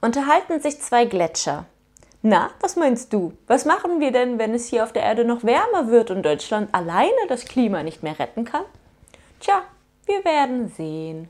unterhalten sich zwei Gletscher. Na, was meinst du? Was machen wir denn, wenn es hier auf der Erde noch wärmer wird und Deutschland alleine das Klima nicht mehr retten kann? Tja, wir werden sehen.